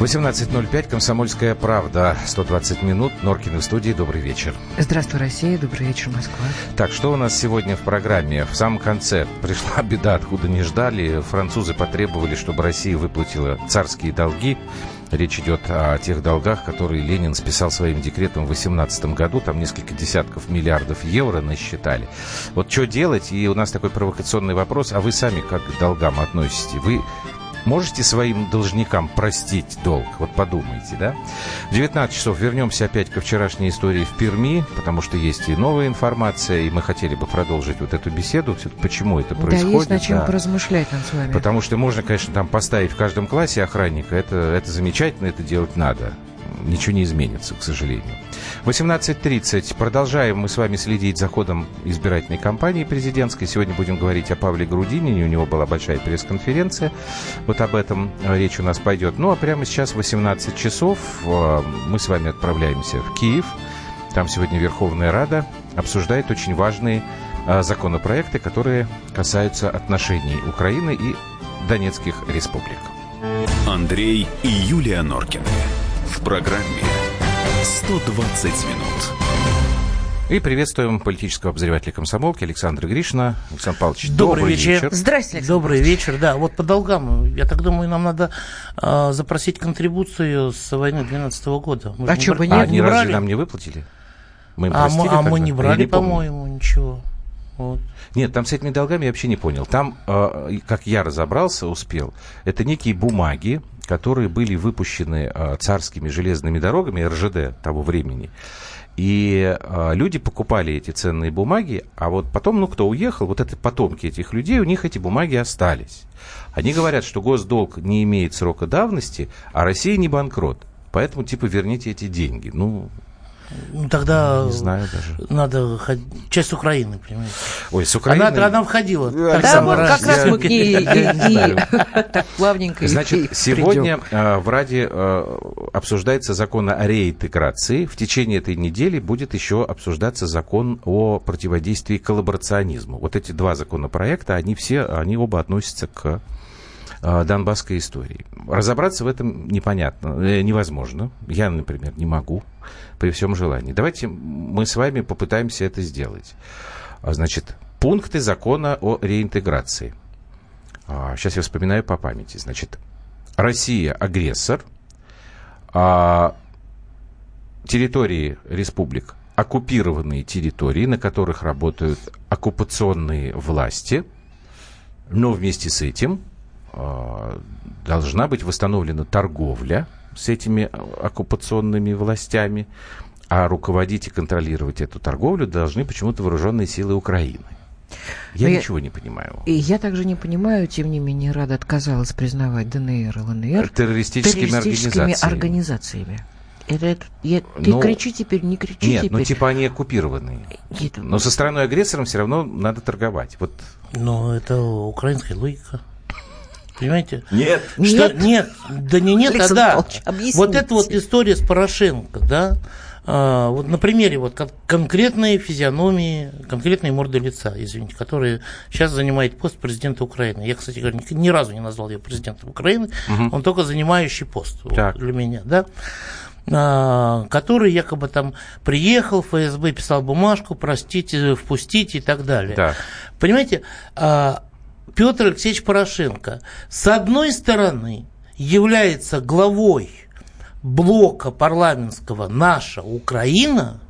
Восемнадцать ноль пять. Комсомольская правда. 120 минут. Норкины в студии. Добрый вечер. Здравствуй, Россия. Добрый вечер, Москва. Так, что у нас сегодня в программе? В самом конце пришла беда, откуда не ждали. Французы потребовали, чтобы Россия выплатила царские долги. Речь идет о тех долгах, которые Ленин списал своим декретом в 2018 году. Там несколько десятков миллиардов евро насчитали. Вот что делать? И у нас такой провокационный вопрос. А вы сами как к долгам относитесь? Вы Можете своим должникам простить долг? Вот подумайте, да? В 19 часов вернемся опять ко вчерашней истории в Перми, потому что есть и новая информация, и мы хотели бы продолжить вот эту беседу, почему это происходит. Да, есть над чем да. поразмышлять над с вами. Потому что можно, конечно, там поставить в каждом классе охранника, это, это замечательно, это делать надо ничего не изменится, к сожалению. 18.30. Продолжаем мы с вами следить за ходом избирательной кампании президентской. Сегодня будем говорить о Павле Грудинине. У него была большая пресс-конференция. Вот об этом речь у нас пойдет. Ну, а прямо сейчас 18 часов э, мы с вами отправляемся в Киев. Там сегодня Верховная Рада обсуждает очень важные э, законопроекты, которые касаются отношений Украины и Донецких республик. Андрей и Юлия Норкины в программе 120 минут. И приветствуем политического обозревателя комсомолки Александра Гришина. Александр Павлович, добрый, добрый вечер. вечер. Здравствуйте, Александр Добрый вечер, да. Вот по долгам, я так думаю, нам надо э, запросить контрибуцию с войны 2012 года. Мы а что, бы нет? А, не разве нам не выплатили? Мы им а, мы, а мы не брали, по-моему, ничего. Вот. Нет, там с этими долгами я вообще не понял. Там, э, как я разобрался, успел, это некие бумаги, которые были выпущены э, царскими железными дорогами РЖД того времени. И э, люди покупали эти ценные бумаги, а вот потом, ну, кто уехал, вот это потомки этих людей, у них эти бумаги остались. Они говорят, что госдолг не имеет срока давности, а Россия не банкрот. Поэтому, типа, верните эти деньги. Ну, ну, тогда не знаю даже. надо часть Украины, понимаете. Ой, с Украины... Она, она входила. Да, вот как раз мы к ней и, так плавненько Значит, сегодня э, в Раде э, обсуждается закон о реинтеграции. В течение этой недели будет еще обсуждаться закон о противодействии коллаборационизму. Вот эти два законопроекта, они все, они оба относятся к донбасской истории. Разобраться в этом непонятно, невозможно. Я, например, не могу при всем желании. Давайте мы с вами попытаемся это сделать. А, значит, пункты закона о реинтеграции. Сейчас а, я вспоминаю по памяти. Значит, Россия агрессор, а территории республик оккупированные территории, на которых работают оккупационные власти, но вместе с этим должна быть восстановлена торговля с этими а, оккупационными властями, а руководить и контролировать эту торговлю должны почему-то вооруженные силы Украины. Я Но ничего я, не понимаю. И я также не понимаю, тем не менее, Рада отказалась признавать ДНР и ЛНР террористическими, террористическими организациями. организациями. Это, это, я, ты ну, кричи теперь, не кричи нет, теперь. ну типа они оккупированные. Это... Но со стороной агрессором все равно надо торговать. Вот. Но это украинская логика. Понимаете? Нет. Что, нет. нет. Да не нет, Александр а да. Вот эта вот история с Порошенко, да, а, вот на примере вот конкретной физиономии, конкретной морды лица, извините, которая сейчас занимает пост президента Украины. Я, кстати говоря, ни, ни разу не назвал ее президентом Украины, угу. он только занимающий пост вот, для меня, да а, который якобы там приехал, ФСБ писал бумажку, простите, впустите и так далее. Да. Понимаете, а, Петр Алексеевич Порошенко, с одной стороны, является главой блока парламентского «Наша Украина»,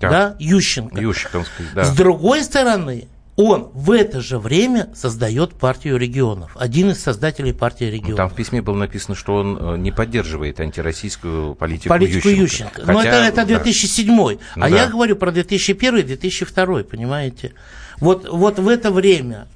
да, да Ющенко. Ющенковский, да. С другой стороны, он в это же время создает партию регионов. Один из создателей партии регионов. Ну, там в письме было написано, что он э, не поддерживает антироссийскую политику, политику Ющенко. Ющенко. Но это, это 2007. Да. А да. я говорю про 2001-2002, понимаете? Вот, вот в это время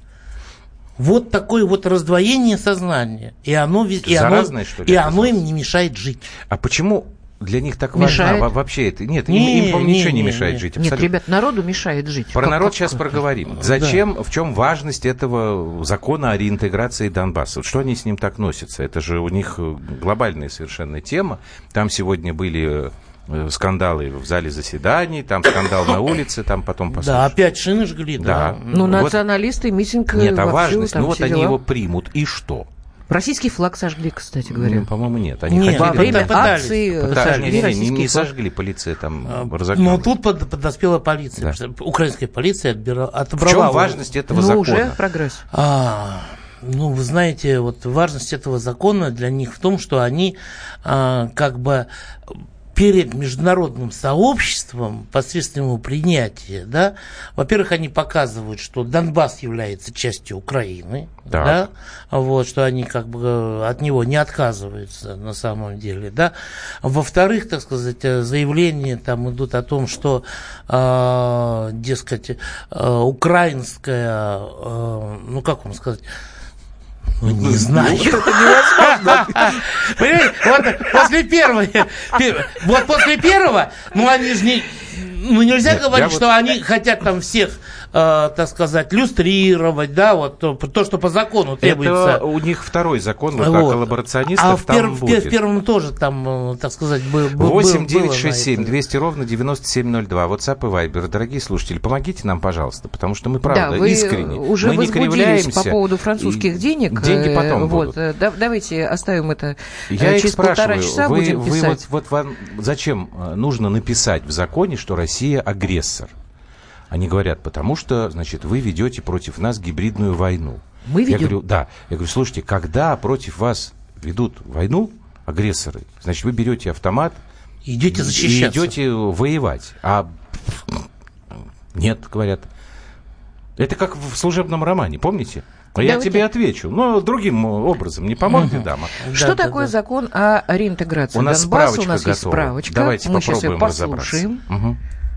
вот такое вот раздвоение сознания. И оно, и Заразное, оно, что ли, и оно им не мешает жить. А почему для них так мешает. важна вообще это. Нет, не, им, им, по-моему, ничего не, не мешает не. жить. Абсолютно. Нет, ребят, народу мешает жить. Про как, народ как, сейчас как? проговорим. Зачем, да. в чем важность этого закона о реинтеграции Донбасса? Что они с ним так носятся? Это же у них глобальная совершенно тема. Там сегодня были э, скандалы в зале заседаний, там скандал на улице, там потом послушали. Да, опять шины жгли, да. да. Ну, вот. националисты, митинг Нет, а важность, ну вот дела. они его примут, и что? Российский флаг сожгли, кстати говоря. Ну, по-моему, нет. Они нет, во время пытались, акции пытались, сожгли не, не, не сожгли, полиция там а, разогнала. Но тут под, подоспела полиция. Да. Украинская полиция отбирала, отобрала... В чем важность этого ну, закона? уже прогресс. А, ну, вы знаете, вот важность этого закона для них в том, что они а, как бы перед международным сообществом посредством его принятия, да, во-первых, они показывают, что Донбасс является частью Украины, так. да, вот, что они как бы э, от него не отказываются на самом деле, да. Во-вторых, так сказать, э, заявления там идут о том, что, э, дескать, э, украинская, э, ну как вам сказать, не знаю. Ну, это невозможно. Понимаете, вот после первого, вот после первого, ну они же не, ну нельзя говорить, что они хотят там всех так сказать, люстрировать, да, вот то, то, что по закону требуется. Это у них второй закон, вот, вот. коллаборационистов а в, пер, в, в первом тоже там, э, так сказать, был, был 8 9 6 7 200 ровно 9702. WhatsApp и Viber. Дорогие слушатели, помогите нам, пожалуйста, потому что мы, правда, да, вы искренне. уже мы не кривляемся. по поводу французских денег. Деньги потом э, будут. Вот, да, давайте оставим это Я через их спрашиваю, полтора часа вы, будем вы писать. Вот, вот вам зачем нужно написать в законе, что Россия агрессор? Они говорят, потому что, значит, вы ведете против нас гибридную войну. Мы ведем? Я говорю, да. Я говорю, слушайте, когда против вас ведут войну агрессоры, значит, вы берете автомат идете защищаться. и идете воевать. А нет, говорят. Это как в служебном романе, помните? А я тебе отвечу, но другим образом. Не поможете, дама? Что да, такое да, закон о реинтеграции У нас Донбасса? справочка У нас готова. есть справочка. Давайте Мы попробуем сейчас ее послушаем. Угу.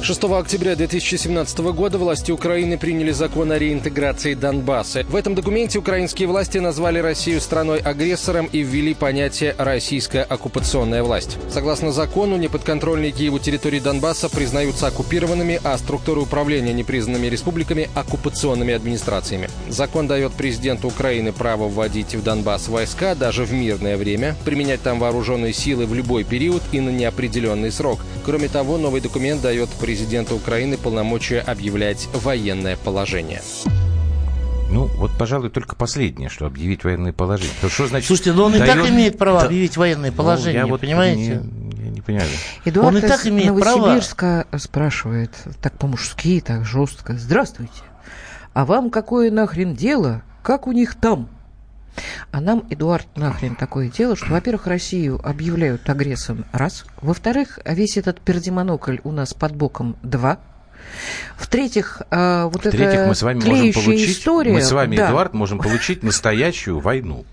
6 октября 2017 года власти Украины приняли закон о реинтеграции Донбасса. В этом документе украинские власти назвали Россию страной-агрессором и ввели понятие «российская оккупационная власть». Согласно закону, неподконтрольные Киеву территории Донбасса признаются оккупированными, а структуры управления непризнанными республиками – оккупационными администрациями. Закон дает президенту Украины право вводить в Донбасс войска даже в мирное время, применять там вооруженные силы в любой период и на неопределенный срок. Кроме того, новый документ дает президента Украины полномочия объявлять военное положение. Ну, вот, пожалуй, только последнее, что объявить военное положение. То что значит? Слушайте, но он дает... и так имеет право да... объявить военное положение, ну, я понимаете? Не, я не понимаю. Эдуард он и так имеет Новосибирска право... спрашивает, так по-мужски, так жестко. Здравствуйте. А вам какое нахрен дело? Как у них там? А нам, Эдуард, нахрен такое дело, что, во-первых, Россию объявляют агрессором, раз. Во-вторых, весь этот пердемонокль у нас под боком, два. В-третьих, э, вот В третьих, мы с вами можем получить, история, мы с вами, да. Эдуард, можем получить настоящую войну.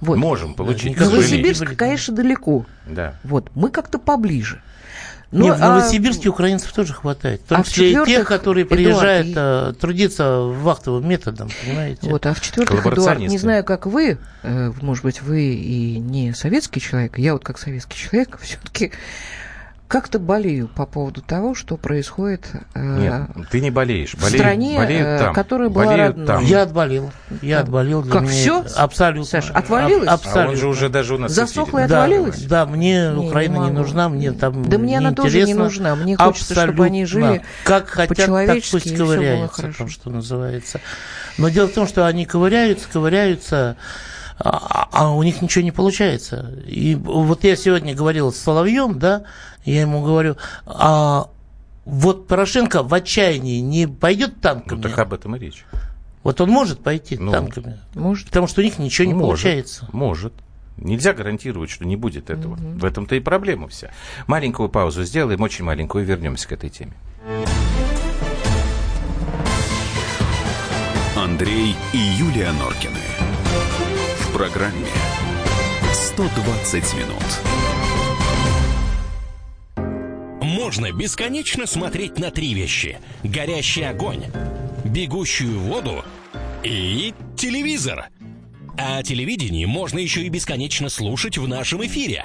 Вот. Можем получить. Новосибирск, конечно, далеко. Да. Вот, мы как-то поближе. Ну, Нет, в а Новосибирске а... украинцев тоже хватает. В том а числе и тех, которые приезжают Эдуард, трудиться вахтовым методом, понимаете? Вот, а в-четвертых, Эдуард, не знаю, как вы, э, может быть, вы и не советский человек, я вот как советский человек все-таки как-то болею по поводу того, что происходит э, Нет, ты не болеешь. Болеют, в стране, болеют э, там, которая была болеют родной. Там. Я отболел. Я отболел. Как, меня все? Абсолютно. Саша, отвалилось? абсолютно. А он же уже даже у нас Засохла и отвалилась? Да, да мне не, Украина не, не нужна, мне там Да мне она тоже не нужна. Мне хочется, абсолютно. чтобы они жили Как хотят, так пусть ковыряются, там, что называется. Но дело в том, что они ковыряются, ковыряются, а, а у них ничего не получается. И вот я сегодня говорил с Соловьем, да, я ему говорю, а вот Порошенко в отчаянии не пойдет танками. Ну, так об этом и речь. Вот он может пойти ну, танками. Может. Потому что у них ничего не может, получается. Может. Нельзя гарантировать, что не будет этого. Угу. В этом-то и проблема вся. Маленькую паузу сделаем, очень маленькую, и вернемся к этой теме. Андрей и Юлия Норкины. Программе 120 минут можно бесконечно смотреть на три вещи. Горящий огонь, бегущую воду и телевизор. А телевидение можно еще и бесконечно слушать в нашем эфире.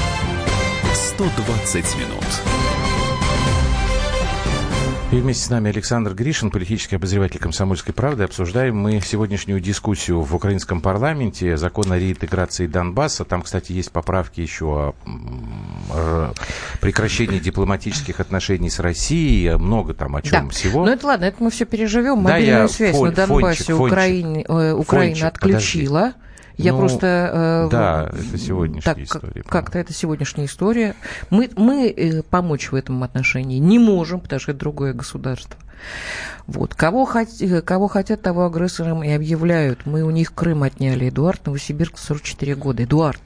120 минут. И вместе с нами Александр Гришин, политический обозреватель «Комсомольской правды». Обсуждаем мы сегодняшнюю дискуссию в украинском парламенте, закон о реинтеграции Донбасса. Там, кстати, есть поправки еще о прекращении дипломатических отношений с Россией. Много там о чем да. всего. Ну это ладно, это мы все переживем. Мобильную да, связь фон, на Донбассе фончик, Украине, э, Украина фончик, отключила. Подожди. Я ну, просто... Э, да, это сегодняшняя так, история. Как-то это сегодняшняя история. Мы, мы э, помочь в этом отношении не можем, потому что это другое государство. Вот. Кого, хот... кого хотят, того агрессором и объявляют. Мы у них Крым отняли. Эдуард, Новосибирск, 44 года. Эдуард.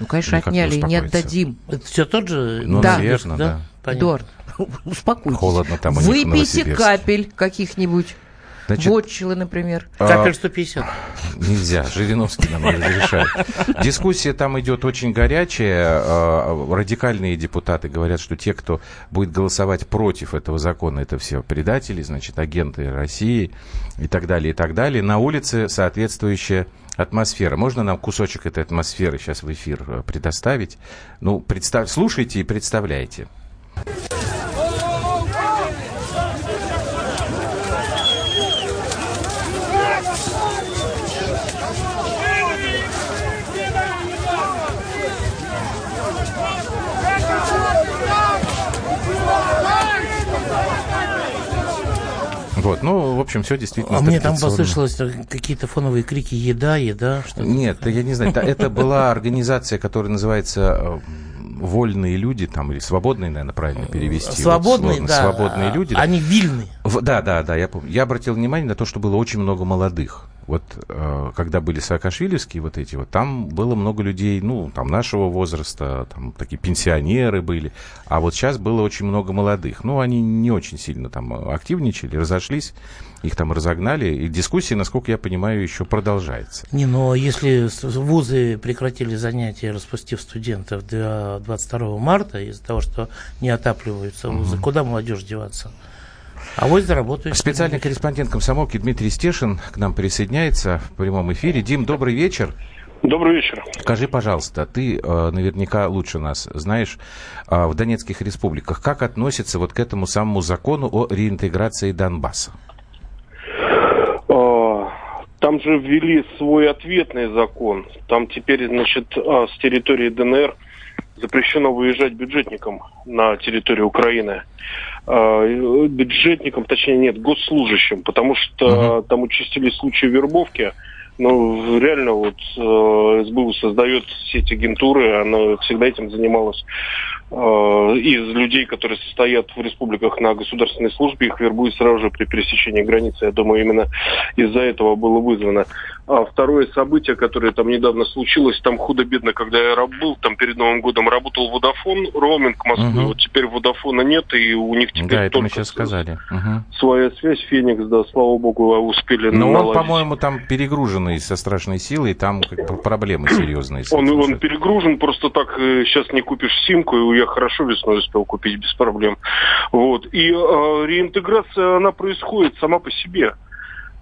Ну, конечно, ну, отняли и не отдадим. Это все тот же? Ну, да. наверное, да. да. Эдуард, успокойтесь. Холодно там у них Выпейте капель каких-нибудь. Значит, Вотчилы, например. А, Капель 150. Нельзя, Жириновский нам не разрешает. Дискуссия там идет очень горячая. А, радикальные депутаты говорят, что те, кто будет голосовать против этого закона, это все предатели, значит, агенты России и так далее, и так далее. На улице соответствующая атмосфера. Можно нам кусочек этой атмосферы сейчас в эфир э, предоставить? Ну, представь, слушайте и представляйте. Вот, ну, в общем, все действительно. А мне там послышалось какие-то фоновые крики «еда, еда». Что Нет, я не знаю, это была организация, которая называется э, вольные люди, там, или свободные, наверное, правильно перевести. Свободные, вот, да. Свободные люди. Они вильны. Да, да, да, я помню. Я обратил внимание на то, что было очень много молодых. Вот э, когда были Саакашвилевские вот эти вот, там было много людей, ну, там нашего возраста, там такие пенсионеры были, а вот сейчас было очень много молодых. Ну, они не очень сильно там активничали, разошлись, их там разогнали, и дискуссия, насколько я понимаю, еще продолжается. Не, но если вузы прекратили занятия, распустив студентов до 22 марта из-за того, что не отапливаются вузы, угу. куда молодежь деваться? А вот заработаешь. Специальный корреспондент комсомолки Дмитрий Стешин к нам присоединяется в прямом эфире. Дим, добрый вечер. Добрый вечер. Скажи, пожалуйста, ты э, наверняка лучше нас знаешь э, в Донецких республиках, как относится вот к этому самому закону о реинтеграции Донбасса? А, там же ввели свой ответный закон. Там теперь, значит, а, с территории ДНР запрещено выезжать бюджетникам на территорию Украины. Э, бюджетникам, точнее нет, госслужащим, потому что uh-huh. там участились случаи вербовки. Но реально вот э, СБУ создает сеть агентуры, она всегда этим занималась. Э, из людей, которые состоят в республиках на государственной службе, их вербуют сразу же при пересечении границы. Я думаю, именно из-за этого было вызвано. А второе событие, которое там недавно случилось, там худо-бедно, когда я был, там перед Новым годом работал Водофон, роуминг Москвы, угу. вот теперь Водофона нет, и у них теперь да, это мы сейчас сказали. Угу. своя связь, Феникс, да, слава богу, успели Но наладить. он, по-моему, там перегруженный со страшной силой, там как бы проблемы серьезные. Он, он перегружен, просто так сейчас э, не купишь симку, и я хорошо весной успел купить без проблем. Вот. И э, реинтеграция, она происходит сама по себе.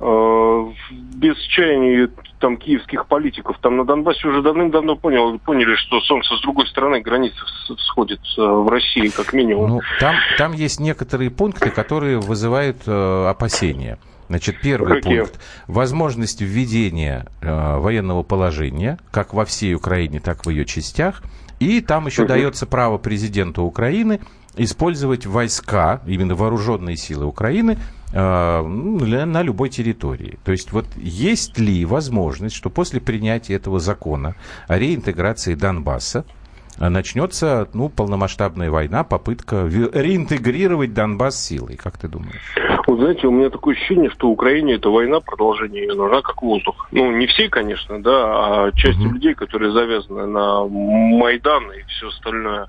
Э, без чаяния там киевских политиков. Там на Донбассе уже давным-давно понял, поняли, что солнце с другой стороны границы сходит э, в России, как минимум. Ну, там, там есть некоторые пункты, которые вызывают э, опасения. Значит, первый Какие? пункт. Возможность введения э, военного положения, как во всей Украине, так и в ее частях. И там еще угу. дается право президенту Украины использовать войска, именно вооруженные силы Украины, э, на любой территории. То есть вот есть ли возможность, что после принятия этого закона о реинтеграции Донбасса начнется ну, полномасштабная война, попытка реинтегрировать Донбасс силой, как ты думаешь? Вот знаете, у меня такое ощущение, что Украине эта война, продолжение ее нужна как воздух. Ну, не все, конечно, да, а часть угу. людей, которые завязаны на Майдан и все остальное.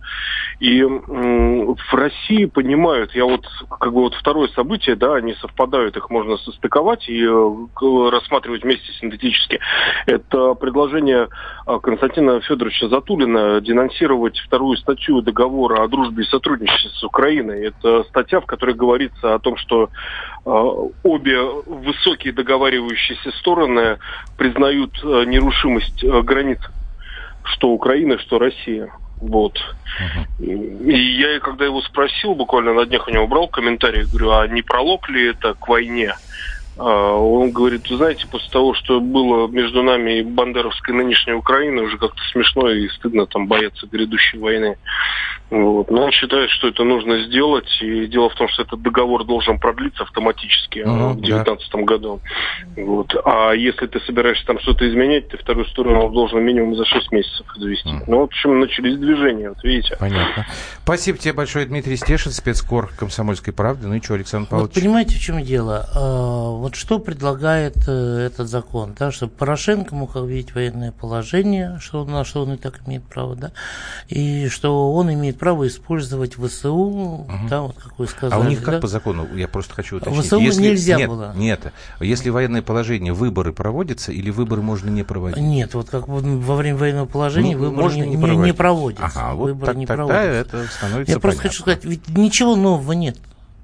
И м- в России понимают, я вот, как бы вот второе событие, да, они совпадают, их можно состыковать и э, рассматривать вместе синтетически. Это предложение э, Константина Федоровича Затулина денонсировать вторую статью договора о дружбе и сотрудничестве с Украиной. Это статья, в которой говорится о том, что обе высокие договаривающиеся стороны признают э, нерушимость э, границ что Украины, что Россия. Вот. Uh-huh. И я, когда его спросил, буквально на днях у него брал комментарий, говорю, а не пролог ли это к войне? А, он говорит, вы знаете, после того, что было между нами и Бандеровской нынешней Украиной, уже как-то смешно и стыдно там бояться грядущей войны. Вот. Но он считает, что это нужно сделать. И дело в том, что этот договор должен продлиться автоматически угу, в 2019 да. году. Вот. А если ты собираешься там что-то изменять, ты вторую сторону должен минимум за 6 месяцев завести. Угу. Ну, в общем, начались движения, вот видите. Понятно. Спасибо тебе большое, Дмитрий Стешин, спецкор комсомольской правды. Ну и что, Александр Павлович? Вот понимаете, в чем дело? Вот что предлагает э, этот закон? Да, чтобы Порошенко мог объявить военное положение, что, на что он и так имеет право, да, и что он имеет право использовать ВСУ, угу. да, вот как вы сказали. А у них да? как по закону, я просто хочу уточнить. ВСУ если, нельзя нет, было. Нет, если военное положение, выборы проводятся или выборы можно не проводить? Нет, вот как во время военного положения ну, выборы не, не, не, не проводятся. Ага, вот выборы так, не тогда проводятся. это становится Я просто хочу сказать, ведь ничего нового нет.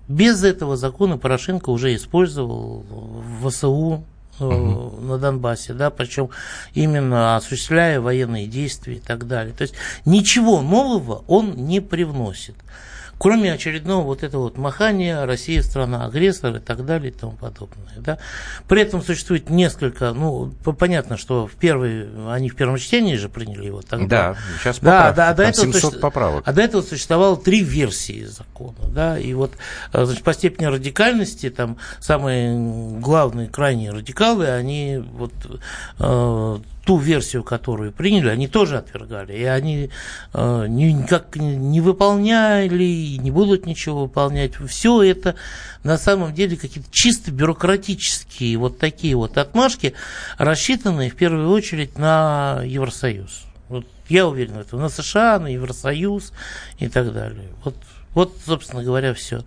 Без этого закона Порошенко уже использовал ВСУ, угу. на Донбассе, да, причем именно осуществляя военные действия и так далее. То есть ничего нового он не привносит кроме очередного вот этого вот махания Россия страна агрессор и так далее и тому подобное. Да? При этом существует несколько, ну, понятно, что в первый, они в первом чтении же приняли его тогда. Да, сейчас поправки, да, да, до этого 700 суще... поправок. А до этого существовало три версии закона, да, и вот, э, значит, по степени радикальности, там, самые главные, крайние радикалы, они вот э, ту версию, которую приняли, они тоже отвергали. И они э, никак не выполняли и не будут ничего выполнять. Все это на самом деле какие-то чисто бюрократические вот такие вот отмашки, рассчитанные в первую очередь на Евросоюз. Вот я уверен в этом. На США, на Евросоюз и так далее. Вот, вот собственно говоря, все.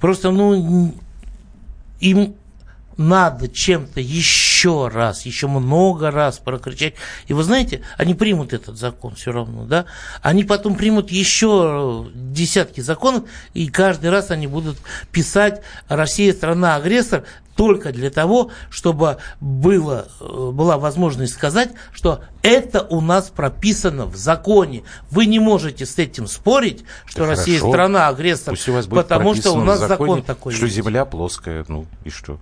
Просто, ну, им надо чем-то еще раз, еще много раз прокричать. И вы знаете, они примут этот закон все равно, да? Они потом примут еще десятки законов, и каждый раз они будут писать «Россия страна-агрессор», только для того, чтобы было, была возможность сказать, что это у нас прописано в законе. Вы не можете с этим спорить, что да Россия страна-агрессор, потому что у нас закон такой. Что есть. земля плоская, ну и что?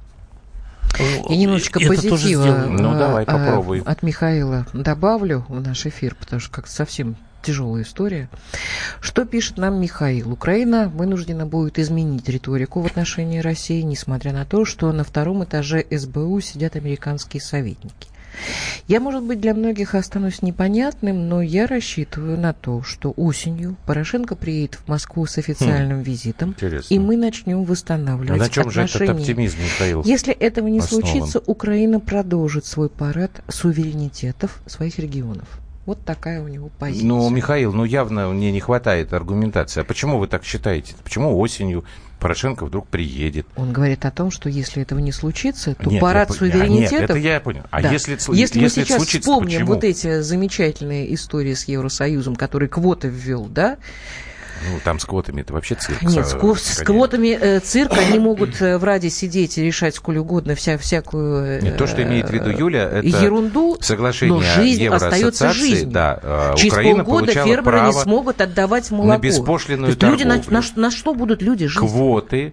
И немножечко это позитива ну, давай, а, попробуй. от Михаила добавлю в наш эфир, потому что как-то совсем тяжелая история. Что пишет нам Михаил? Украина вынуждена будет изменить риторику в отношении России, несмотря на то, что на втором этаже СБУ сидят американские советники. Я, может быть, для многих останусь непонятным, но я рассчитываю на то, что осенью Порошенко приедет в Москву с официальным хм, визитом, интересно. и мы начнем восстанавливать а на чем отношения. же этот оптимизм, Михаил? Если этого не основан? случится, Украина продолжит свой парад суверенитетов своих регионов. Вот такая у него позиция. Ну, Михаил, ну явно мне не хватает аргументации. А почему вы так считаете? Почему осенью Порошенко вдруг приедет. Он говорит о том, что если этого не случится, то нет, парад я, суверенитетов... Нет, это я понял. А да. если, если, если мы сейчас случится, вспомним почему? вот эти замечательные истории с Евросоюзом, который квоты ввел, да, ну, там с квотами это вообще цирк. Нет, с, кво- с квотами э, цирк, они могут э, в Раде сидеть и решать сколь угодно вся, всякую... Э, Не то, что имеет в виду Юля, это ерунду, соглашение но жизнь остается жизнью. Да, э, Через Украина полгода фермеры не смогут отдавать молоко. На беспошлинную То есть люди, на, на, на что будут люди жить? Квоты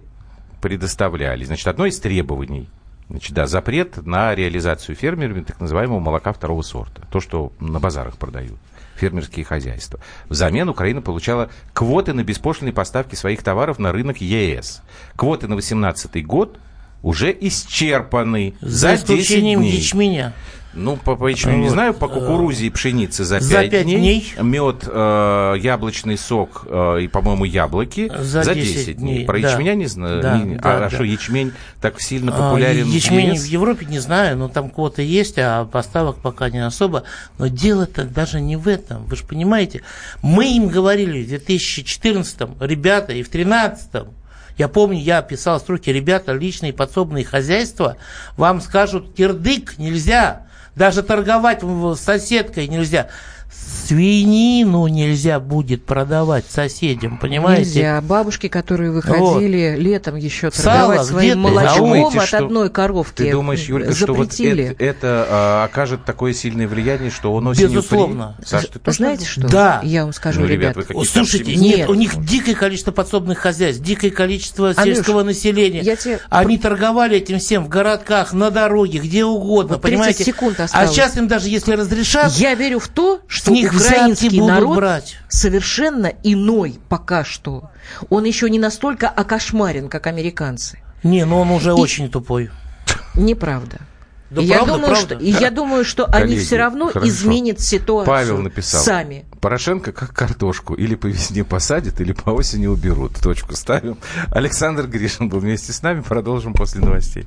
предоставляли. Значит, одно из требований Значит, да, запрет на реализацию фермерами так называемого молока второго сорта. То, что на базарах продают фермерские хозяйства. Взамен Украина получала квоты на беспошлиные поставки своих товаров на рынок ЕС. Квоты на 2018 год уже исчерпаны за, за 10 дней. ячменя. Ну, по, по ячменю вот. не знаю, по кукурузе и пшенице за 5, за 5 дней. дней. Мед, э, яблочный сок э, и, по-моему, яблоки за, за 10, 10 дней. Про да. ячменя не знаю. Да, не, да, а да. что, ячмень так сильно а, популярен? А, ячмень в Европе не знаю, но там квоты есть, а поставок пока не особо. Но дело-то даже не в этом. Вы же понимаете, мы им говорили в 2014 ребята, и в 2013 я помню, я писал строки, ребята, личные подсобные хозяйства, вам скажут, кирдык нельзя, даже торговать с соседкой нельзя свинину нельзя будет продавать соседям, понимаете? Нельзя. Бабушки, которые выходили вот. летом еще торговать Сало, своим молочком думаете, от одной коровки, Ты думаешь, Юлька, запретили. что вот это, это а, окажет такое сильное влияние, что он осенью... Безусловно. При... Саш, ты Знаете что? Да. Я вам скажу, ну, ребят. ребят Слушайте, нет, нет, у них дикое количество подсобных хозяйств, дикое количество Анюш, сельского населения. Я тебе... Они торговали этим всем в городках, на дороге, где угодно, вот понимаете? секунд а осталось. А сейчас им даже если разрешат... Я верю в то, что них украинский народ брать. совершенно иной пока что. Он еще не настолько окошмарен, как американцы. Не, но он уже И... очень тупой. Неправда. Да я, правда, думаю, правда. Что, я думаю, что Коллеги, они все равно хорошо. изменят ситуацию Павел написал. Сами. Порошенко как картошку. Или по весне посадят, или по осени уберут. Точку ставим. Александр Гришин был вместе с нами. Продолжим после новостей.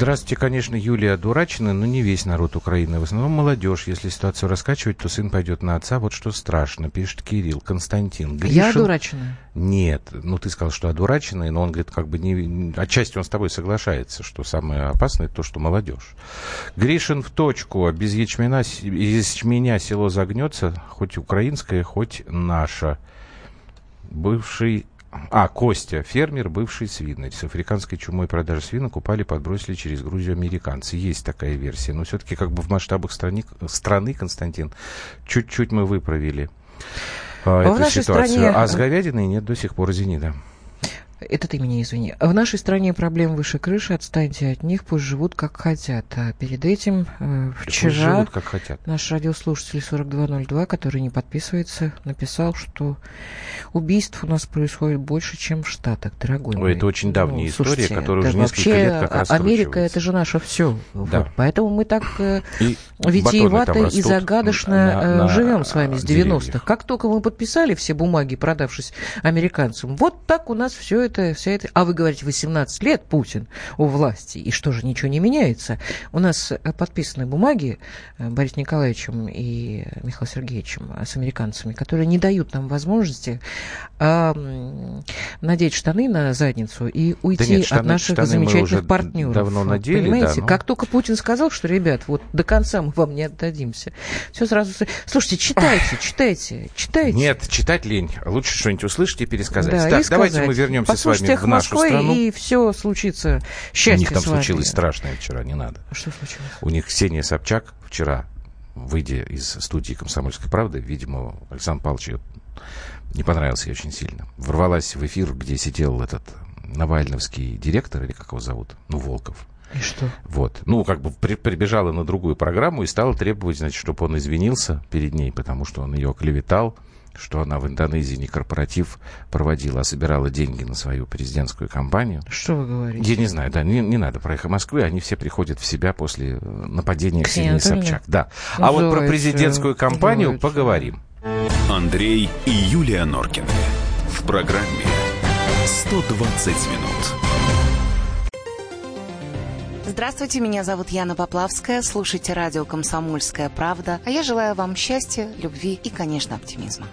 Здравствуйте, конечно, Юлия Дурачина, но не весь народ Украины. В основном молодежь. Если ситуацию раскачивать, то сын пойдет на отца. Вот что страшно, пишет Кирилл, Константин. Гришин... Я одурачена? Нет. Ну, ты сказал, что одураченный, но он говорит, как бы не... Отчасти он с тобой соглашается, что самое опасное то, что молодежь. Гришин в точку. Без ячменя, из ячменя село загнется, хоть украинское, хоть наше. Бывший а, Костя, фермер, бывший свинарь. С африканской чумой продажи свинок упали, подбросили через Грузию американцы. Есть такая версия. Но все-таки как бы в масштабах страны, страны Константин, чуть-чуть мы выправили а, эту ситуацию. Стране... А с говядиной нет до сих пор, извини, да. Это ты меня извини. В нашей стране проблем выше крыши, отстаньте от них, пусть живут как хотят. А перед этим э, вчера живут, как хотят. наш радиослушатель 4202, который не подписывается, написал, что убийств у нас происходит больше, чем в Штатах, дорогой Ой, мой. Это очень давняя ну, история, слушайте, которая уже несколько лет как раз Америка это же наше все. Да. Вот. Поэтому мы так э, и витиевато и загадочно на, э, на, живем с вами с 90-х. Как только мы подписали все бумаги, продавшись американцам, вот так у нас все это это, вся это... А вы говорите, 18 лет Путин у власти, и что же, ничего не меняется? У нас э, подписаны бумаги э, Борисом Николаевичем и Михаилом Сергеевичем с американцами, которые не дают нам возможности а, надеть штаны на задницу и уйти да нет, штаны, от наших штаны замечательных партнеров. Давно надели, Понимаете, да, но... как только Путин сказал, что, ребят, вот до конца мы вам не отдадимся, все сразу... Слушайте, читайте, читайте, читайте. Нет, читать лень. Лучше что-нибудь услышать и пересказать. Да, так, и давайте мы вернемся с вами в нашу Москвы, страну. и все случится. Счастье У них там случилось страшное вчера, не надо. Что случилось? У них Ксения Собчак вчера, выйдя из студии «Комсомольской правды», видимо, Александр Павлович не понравился ей очень сильно. Ворвалась в эфир, где сидел этот Навальновский директор, или как его зовут, ну, Волков. И что? Вот. Ну, как бы при, прибежала на другую программу и стала требовать, значит, чтобы он извинился перед ней, потому что он ее клеветал что она в Индонезии не корпоратив проводила, а собирала деньги на свою президентскую кампанию. Что вы говорите? Я не знаю, да, не, не надо про эхо Москвы, они все приходят в себя после э, нападения Ксении Собчак. Да. А вот про президентскую кампанию поговорим. Андрей и Юлия Норкины. В программе 120 минут. Здравствуйте, меня зовут Яна Поплавская. Слушайте радио «Комсомольская правда». А я желаю вам счастья, любви и, конечно, оптимизма.